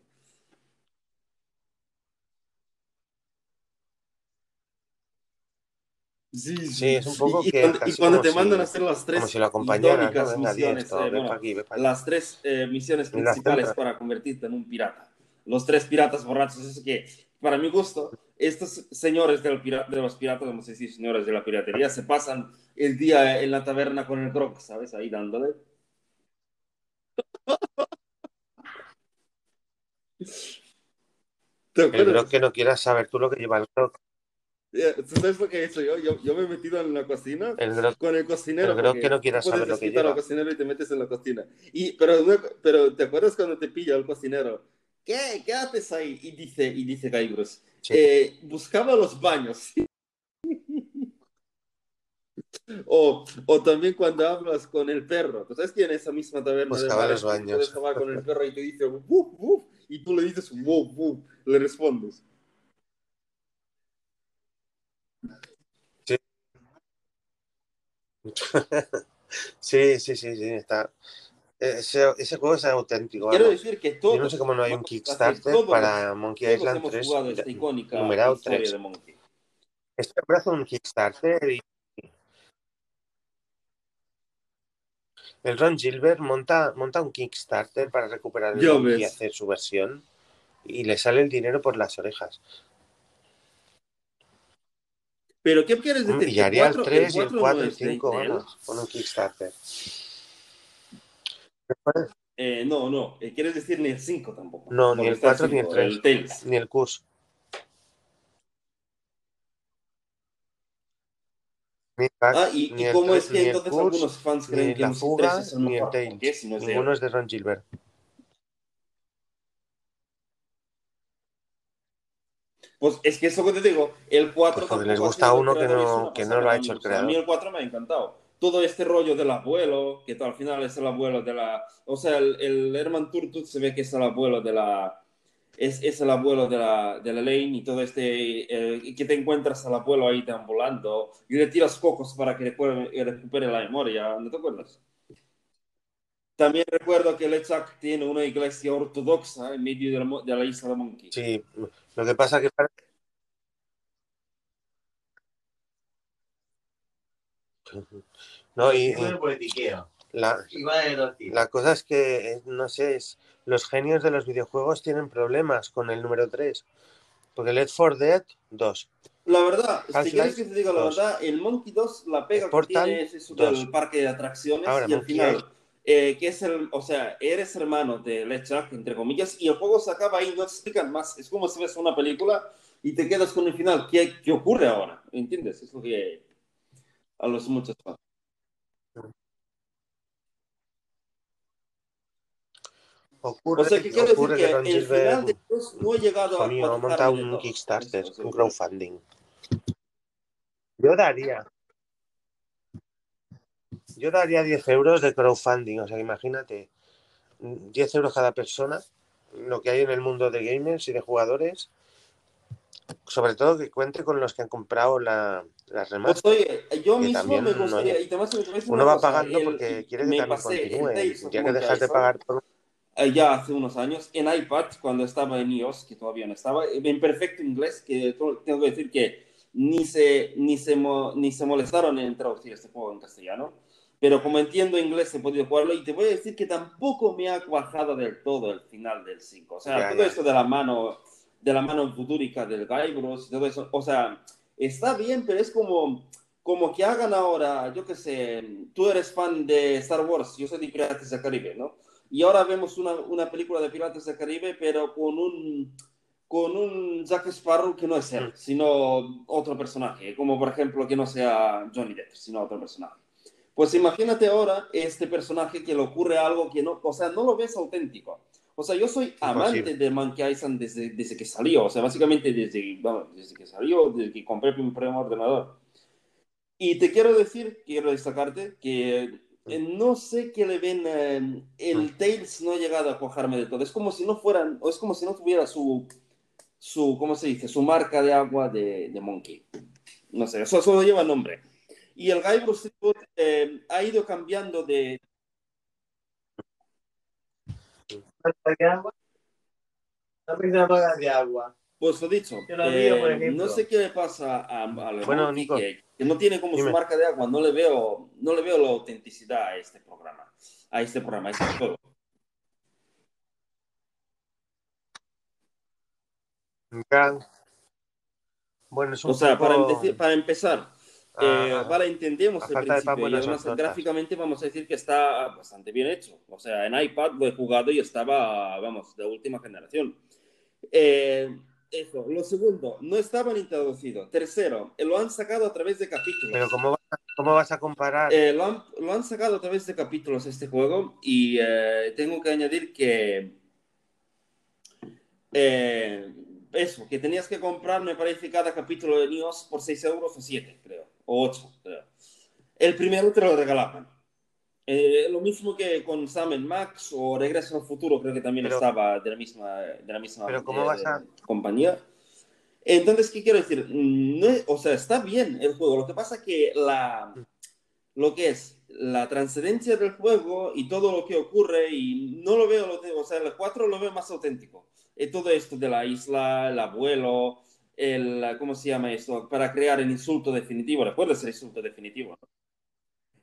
Sí, Sí, es un poco y, que cuando, y cuando te mandan a hacer las tres misiones, esto, eh, bueno, aquí, las tres eh, misiones principales para convertirte en un pirata. Los tres piratas borrachos, es que, para mi gusto, estos señores del de los piratas, vamos a decir señores de la piratería, se pasan el día en la taberna con el grog, ¿sabes? Ahí dándole. ¿Te El grog que no quieras saber tú lo que lleva el grog. Eh, ¿tú ¿Sabes lo que he hecho yo? Yo, yo me he metido en la cocina El grog con el cocinero. El grog porque que no quieras saber lo que desquitar al lleva. cocinero y te metes en la cocina. Y, pero, no- pero ¿te acuerdas cuando te pilla el cocinero? ¿Qué? ¿Qué haces ahí? Y dice, y dice Guybrush, Sí. eh, buscaba los baños. <laughs> o, o también cuando hablas con el perro. ¿Tú sabes que en esa misma taberna Buscaba los baños. puedes con el perro y te dice, y tú le dices, le respondes. <laughs> Sí, sí, sí, sí, está. Ese, ese juego es auténtico. Quiero vamos. decir que todos, Yo no sé cómo no hay un Kickstarter para Monkey Island hemos 3, jugado esta icónica numerado historia 3. de Monkey. Este parece un Kickstarter y el Ron Gilbert monta, monta un Kickstarter para recuperar el Monkey y hacer su versión y le sale el dinero por las orejas. Pero ¿qué quieres decir? Y ¿Que haría el cuatro- 3 y el cuatro 4 no y el es de 5, Intel? vamos, con un Kickstarter. Eh, no, no. eh, ¿Quieres decir ni el 5 tampoco? No, ni el está 4 ni el cinco, 3. El Tales. Ni el Cus. Ni, Ah, ¿y, ni y cómo es que entonces Cus, algunos fans creen que la el fuga, 3 es ni el qué? Si no es de Ninguno él. es de Ron Gilbert. Pues es que eso que te digo, el 4 Pues les gusta uno que creador, no- que no lo ha ¿no, hecho el amigos? A mí creador. el 4 me ha encantado. Todo este rollo del abuelo, que al final es el abuelo de la... O sea, el, el Herman Turtut se ve que es el abuelo de la... Es, es el abuelo de la, de la Lane y todo este... eh, que te encuentras al abuelo ahí deambulando y le tiras cocos para que recupere, recupere la memoria. ¿No te acuerdas? También recuerdo que Lechak tiene una iglesia ortodoxa en medio de la, de la isla de Monkey. Sí, lo que pasa que no y, y la, la cosa es que eh, no sé, es, los genios de los videojuegos tienen problemas con el número 3. Porque Left 4 Dead 2. La verdad, si quieres que te diga la 2. verdad, el Monkey 2, la pega que Portal tiene es eso 2. del parque de atracciones Ahora, y al final, eh, que es el, o sea, eres hermano de LeChuck, entre comillas, y el juego se acaba ahí, no explican más. Es como si ves una película y te quedas con el final. ¿Qué, qué ocurre ahora? ¿Entiendes? Es lo que a los muchos fans. Ocurre, O sea, que quiero decir que el final de Dios no he llegado a ha montado un. Kickstarter, un crowdfunding. Yo daría. Yo daría 10 euros de crowdfunding, o sea, imagínate, 10 euros cada persona, lo que hay en el mundo de gamers y de jugadores, sobre todo que cuente con los que han comprado la, las Pues remaster. oye, yo mismo me gustaría, oye, y además Uno va cosa, pagando el- porque quiere que también continúe. Ya que dejas de pagar por eh, ya hace unos años en iPad cuando estaba en iOS, que todavía no estaba, en perfecto inglés, que tengo que decir que ni se, ni se, ni se molestaron en traducir este juego en castellano, pero como entiendo inglés he podido jugarlo y te voy a decir que tampoco me ha cuajado del todo el final del 5. O sea, Ya, todo ya. esto de la mano, de la mano futúrica del Guybrush y todo eso, o sea, está bien, pero es como, como que hagan ahora, yo qué sé, tú eres fan de Star Wars, yo soy de Piratas del Caribe, ¿no? Y ahora vemos una, una película de Piratas del Caribe, pero con un, con un Jack Sparrow que no es él, Mm. sino otro personaje, como por ejemplo que no sea Johnny Depp, sino otro personaje. Pues imagínate ahora este personaje que le ocurre algo que no, o sea, no lo ves auténtico. O sea, yo soy amante de Monkey Island desde, desde que salió, o sea, básicamente desde, bueno, desde que salió, desde que compré mi primer ordenador. Y te quiero decir, quiero destacarte que eh, no sé qué le ven, eh, el Tails no ha llegado a cuajarme de todo. Es como si no fueran, o es como si no tuviera su, su, ¿cómo se dice? Su marca de agua de, de Monkey. No sé, eso solo lleva nombre. Y el Guybrush eh, ha ido cambiando de... ¿De agua? Una piscina para de agua. Pues lo dicho, eh, no sé qué le pasa a, a la Bueno, Nico. que, que no tiene como Dime. su marca de agua, no le veo, no le veo la autenticidad a este programa, a este programa, a este juego. Bueno, es un O sea, para, poco- empece- para empezar, eh, ah, vale, entendemos el principio y además gráficamente vamos a decir que está bastante bien hecho. O sea, en iPad lo he jugado y estaba, vamos, de última generación. Eh, eso. Lo segundo, no estaban introducidos. Tercero, eh, lo han sacado a través de capítulos. Pero ¿cómo vas, a- cómo vas a comparar? Eh, lo, han, lo han sacado a través de capítulos este juego y eh, tengo que añadir que eh, eso, que tenías que comprar, me parece, cada capítulo de NIOS por 6 euros o 7, creo, o 8, creo. El primero te lo regalaban. Eh, lo mismo que con Sam Max o Regreso al Futuro, creo que también Pero- estaba de la misma, de la misma Pero ¿cómo eh, vas a- compañía. Entonces, ¿qué quiero decir? Mm, No o sea, está bien el juego. Lo que pasa que la, lo que es la trascendencia del juego y todo lo que ocurre, y no lo veo, o sea, el 4 lo veo más auténtico. Eh, todo esto de la isla, el abuelo, el, ¿cómo se llama esto? Para crear el insulto definitivo. ¿Recuerdas el insulto definitivo? no?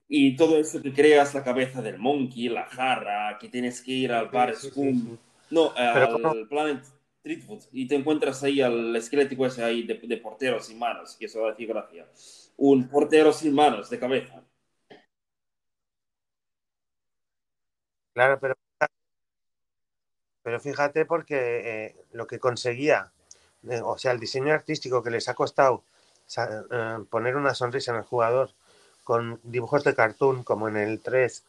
Y todo eso que creas la cabeza del monkey, la jarra, que tienes que ir al bar Sí, Scum. sí. No, al ¿cómo? Planet Treatwood y te encuentras ahí al esquelético ese ahí de, de portero sin manos, que eso decir gracia. Un portero sin manos, de cabeza. Claro, pero, pero fíjate porque eh, lo que conseguía, o sea, el diseño artístico que les ha costado eh, poner una sonrisa en el jugador con dibujos de cartoon como en el 3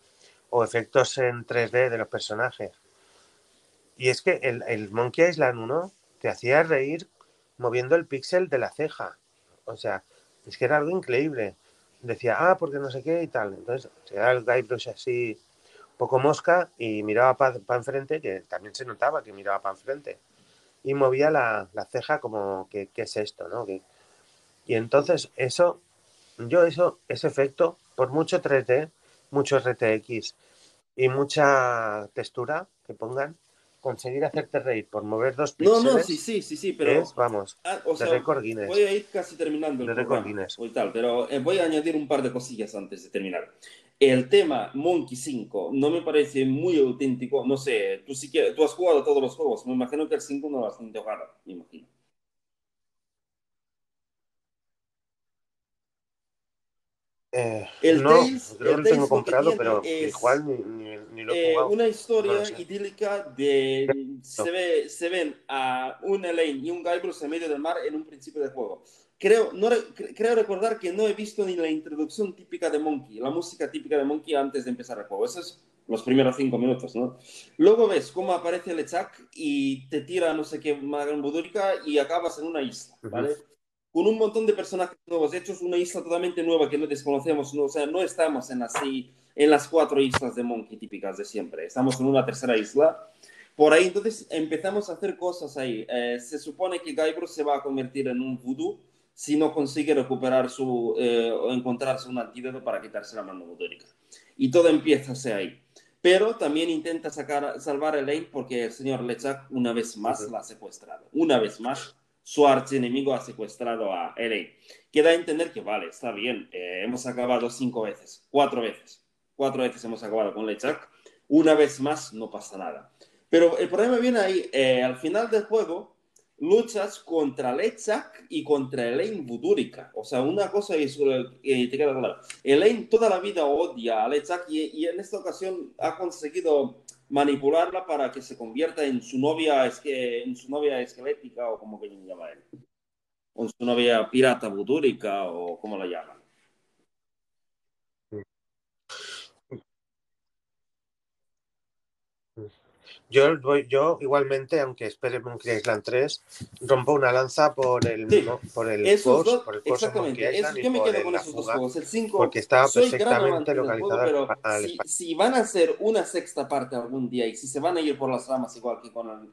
o efectos en 3D de los personajes. Y es que el, el Monkey Island 1 te hacía reír moviendo el píxel de la ceja. O sea, es que era algo increíble. Decía, ah, porque no sé qué y tal. Entonces, era el Guybrush así poco mosca y miraba para enfrente, que también se notaba que miraba para enfrente. Y movía la, la ceja como, que ¿qué es esto? ¿no? Y entonces eso, yo eso, ese efecto, por mucho 3D, mucho RTX y mucha textura que pongan, conseguir hacerte reír por mover dos píxeles no, sí, sí, sí, sí, pero... es, vamos, ah, o de sea, récord Guinness. voy a ir casi terminando el De récord programa Guinness. o y tal, pero eh, voy a añadir un par de cosillas antes de terminar. El tema Monkey 5 no me parece muy auténtico. No sé, tú, sí que, tú has jugado todos los juegos. Me imagino que el 5 no lo has jugado, me imagino. Eh, El no, Tales- creo el que lo tengo comprado, pero es, igual ni, ni- ni lo he Eh, jugado. una historia No idílica de se, ve, se ven a un Elaine y un Guybrush en medio del mar en un principio del juego. Creo, no, re- cre- creo recordar que no he visto ni la introducción típica de Monkey, la música típica de Monkey antes de empezar el juego. Esos es los primeros cinco minutos, ¿no? Luego ves cómo aparece LeChuck y te tira no sé qué budúrica y acabas en una isla, ¿vale? Con un montón de personajes nuevos, hechos una isla totalmente nueva que no desconocemos, no, o sea, no estamos en así en las cuatro islas de Monkey típicas de siempre. Estamos en una tercera isla. Por ahí entonces empezamos a hacer cosas ahí. Eh, se supone que Guybrush se va a convertir en un voodoo si no consigue recuperar su eh, o encontrarse un antídoto para quitarse la mano motórica. Y todo empieza ahí. Pero también intenta sacar, salvar a Elaine porque el señor Lechak una vez más Ujú. la ha secuestrado. Una vez más, su archienemigo ha secuestrado a Elaine. Queda a entender que, vale, está bien, eh, hemos acabado cinco veces, cuatro veces. Cuatro veces hemos acabado con Lechak. Una vez más no pasa nada. Pero el problema viene ahí, eh, al final del juego, luchas contra Lechak y contra Elaine Budurica. O sea, una cosa es, eh, te queda claro. Elaine toda la vida odia a Lechak y, y en esta ocasión ha conseguido manipularla para que se convierta en su novia, es que, en su novia esquelética o como que llama él. O en su novia pirata budúrica o como la llaman. Yo, voy- yo igualmente, aunque espere Monkey Island 3, rompo una lanza por el, Sí. mo- por el Esos dos, por el of exactamente. Monkey Island yo me quedo con esos dos juegos. El 5, porque está perfectamente localizado juego, pero al si, si van a hacer una sexta parte algún día y si se van a ir por las ramas igual que con el,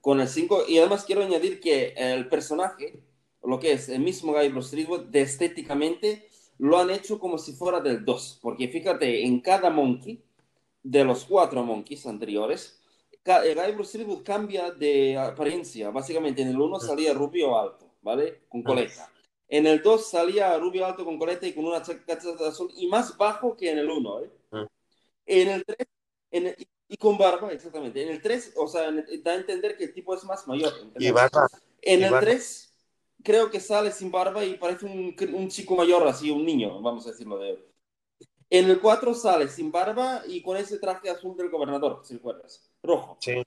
con el 5. Y además quiero añadir que el personaje, lo que es el mismo Guybrush Threepwood, de estéticamente lo han hecho como si fuera del 2. Porque fíjate, en cada monkey, de los cuatro monkeys anteriores, Guybrush Threepwood cambia de apariencia. Básicamente en el 1 salía rubio alto, ¿vale? Con coleta. En el 2 salía rubio alto con coleta y con una chaqueta azul y más bajo que en el 1, ¿eh? En el 3, en y con barba, exactamente. En el 3, o sea, da a entender que el tipo es más mayor. Y barba. En el 3, creo que sale sin barba y parece un, un, chico mayor, así, un niño, vamos a decirlo de En el 4 sale sin barba y con ese traje azul del gobernador, si recuerdas, rojo. Sí.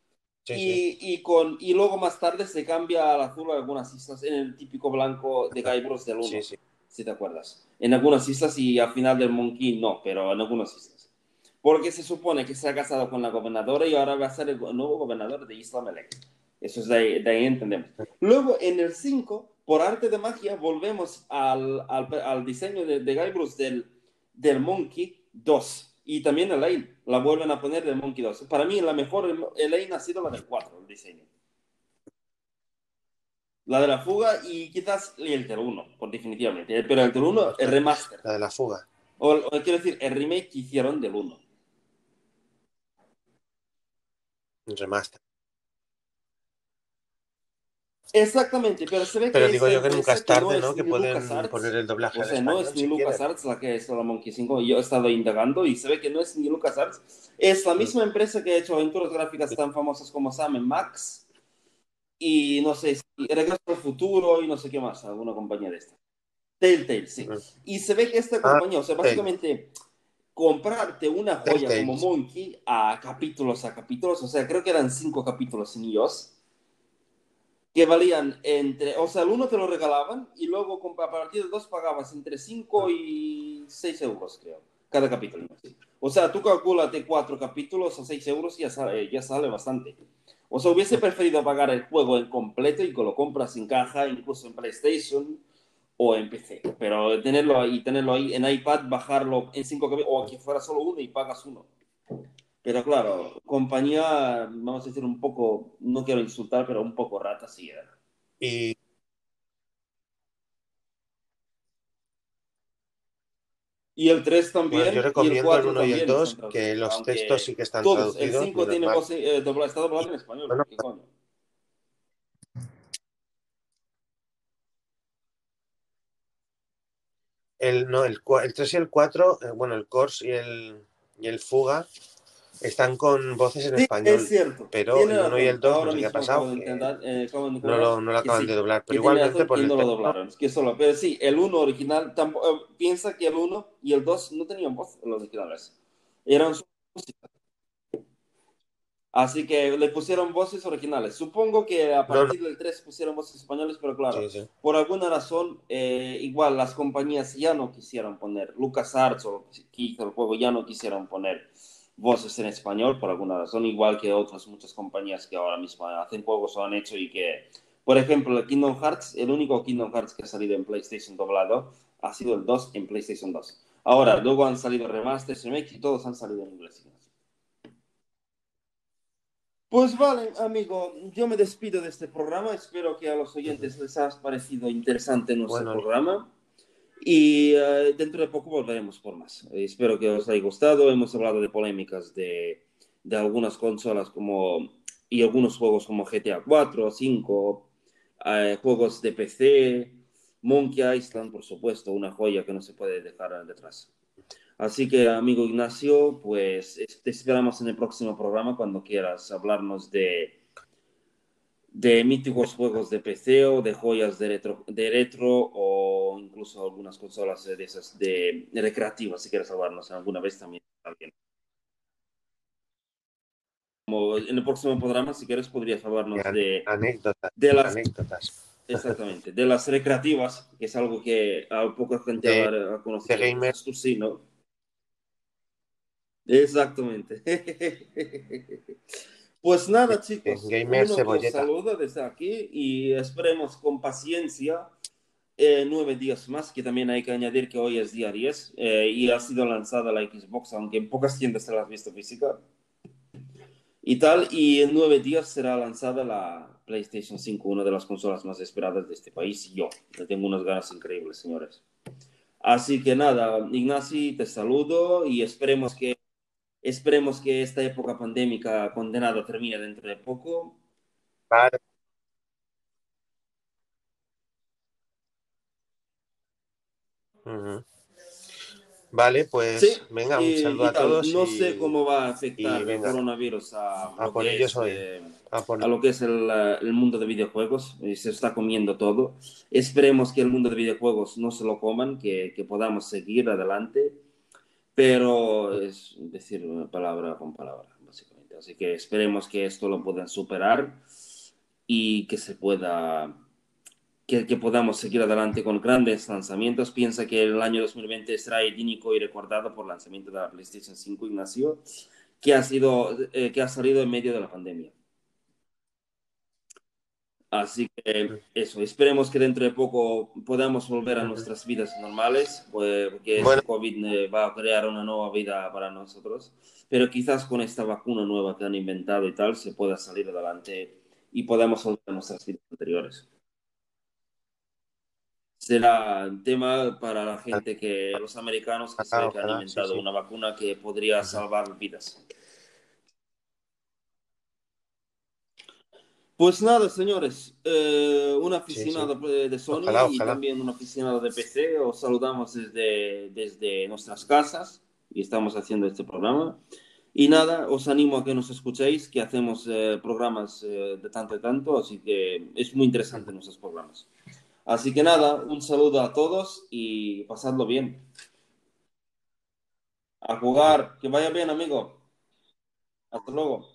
Sí, y, y, con, y luego más tarde se cambia al azul algunas islas en el típico blanco de Guybrush del 1, sí, sí. si te acuerdas. En algunas islas y al final del Monkey no, pero en algunas islas porque se supone que se ha casado con la gobernadora y ahora va a ser el nuevo gobernador de Isla Melek. Eso es de ahí, de ahí entendemos. Luego, en el 5, por arte de magia, volvemos al, al, al diseño de, de Guybrush del, del Monkey 2. Y también Elaine, la vuelven a poner del Monkey 2. Para mí, la mejor Elaine ha sido la del 4, el diseño. La de la fuga y quizás el del 1, por definitivamente. Pero el del 1, el remaster. La de la fuga. O, o quiero decir, el remake que hicieron del 1. remaster. Exactamente, pero se ve pero que. digo yo que nunca es tarde, ¿no? Que pueden poner el doblaje. O sea, no es ni LucasArts la que es la Monkey 5. Yo he estado indagando y se ve que no es ni LucasArts. Es la misma empresa que ha hecho aventuras gráficas tan famosas como Sam Max y no sé, Regreso al Futuro y no sé qué más, alguna compañía de esta. Telltale, sí. Y se ve que esta compañía, o sea, básicamente comprarte una joya como Monkey a capítulos a capítulos, o sea, creo que eran cinco capítulos en iOS, que valían entre, o sea, el uno te lo regalaban y luego a partir del dos pagabas entre 5 y 6 euros, creo, cada capítulo. O sea, tú calculate cuatro capítulos a 6 euros y ya sale, ya sale bastante. O sea, hubiese preferido pagar el juego en completo y que lo compras en caja, incluso en PlayStation, o en PC. Pero tenerlo ahí, tenerlo ahí en iPad, bajarlo en 5 o que fuera solo uno y pagas uno. Pero claro, compañía, vamos a decir un poco, no quiero insultar, pero un poco rata sí era. Y Y el 3 también. Bueno, yo recomiendo el, 4 el 1 y el 2, que los textos sí que están todos, traducidos. El 5 tiene voz, eh, doblado, está doblado en español. Bueno, ¿Qué coño? El, no, el, el 3 y el 4, eh, bueno, el Course y el, y el Fuga están con voces en Sí, español. es cierto. Pero el 1 y el 2, Ahora no sé ha pasado. entender, eh, no lo, no lo acaban sí, de doblar. Pero igualmente por el no lo doblaron. Es que solo, pero sí, el 1 original, tampoco, eh, piensa que el 1 y el 2 no tenían voz los originales. Eran música. Así que le pusieron voces originales. Supongo que a No, partir del 3 pusieron voces españoles, pero claro, Sí, sí. por alguna razón, eh, igual las compañías ya no quisieron poner, LucasArts o que hizo el juego ya no quisieron poner voces en español por alguna razón, igual que otras muchas compañías que ahora mismo hacen juegos o han hecho y que, por ejemplo, el Kingdom Hearts, el único Kingdom Hearts que ha salido en PlayStation doblado ha sido el 2 en PlayStation 2. Ahora, luego han salido remasters, remakes y todos han salido en inglés. Pues vale, amigo, yo me despido de este programa. Espero que a los oyentes les haya parecido interesante nuestro Bueno. programa. Y eh, dentro de poco volveremos por más. Espero que os haya gustado. Hemos hablado de polémicas de, de algunas consolas como, y algunos juegos como GTA 4, 5, eh, juegos de PC, Monkey Island, por supuesto, una joya que no se puede dejar detrás. Así que, amigo Ignacio, pues es- te esperamos en el próximo programa cuando quieras hablarnos de, de míticos juegos de PC o de joyas de retro, de retro o incluso algunas consolas de esas de, de recreativas, si quieres hablarnos alguna vez también. también. Como en el próximo programa, si quieres, podrías hablarnos de, Anécdotas. de las Anécdotas. Exactamente, de las recreativas, que es algo que a poca gente De- ha, ha conocido. de gamers. Tú sí, ¿no? Exactamente. <laughs> Pues nada, chicos, de gamer cebolleta. saluda desde aquí y esperemos con paciencia eh, nueve días más, que también hay que añadir que hoy es día 10 eh, y ha sido lanzada la Xbox, aunque en pocas tiendas se la has visto física. y tal. Y en nueve días será lanzada la PlayStation 5, una de las consolas más esperadas de este país. Y yo le tengo unas ganas increíbles, señores. Así que nada, Ignacy, te saludo y esperemos que, esperemos que esta época pandémica condenada termine dentro de poco. Vale. Vale, pues Sí, venga, un saludo a todos No y, sé cómo va a afectar el coronavirus a a lo por que ello es, eh, A por... a lo que es el, eh, el mundo de videojuegos. se está comiendo todo. Esperemos que el mundo de videojuegos no se lo coman, que, que podamos seguir adelante, pero es decir palabra con palabra, básicamente. Así que esperemos que esto lo puedan superar y que se pueda que, que, podamos seguir adelante con grandes lanzamientos. Piensa que el año 2020 será idínico y recordado por el lanzamiento de la PlayStation 5, Ignacio, que ha, sido, eh, que ha salido en medio de la pandemia. Así que eso, esperemos que dentro de poco podamos volver a nuestras vidas normales, pues, porque Bueno, este COVID eh, va a crear una nueva vida para nosotros, pero quizás con esta vacuna nueva que han inventado y tal se pueda salir adelante y podamos volver a nuestras vidas anteriores. Será un tema para la gente que los americanos que, se, que han ojalá, sí, inventado sí. una vacuna que podría salvar vidas. Pues nada, señores, eh, un Sí, sí. aficionado eh, de Sony Ojalá, y ojalá. también un aficionado de PC, os saludamos desde, desde nuestras casas y estamos haciendo este programa. Y nada, os animo a que nos escuchéis, que hacemos eh, programas eh, de tanto en tanto, así que es muy interesante nuestros programas. Así que nada, un saludo a todos y pasadlo bien. A jugar, que vaya bien, amigo. Hasta luego.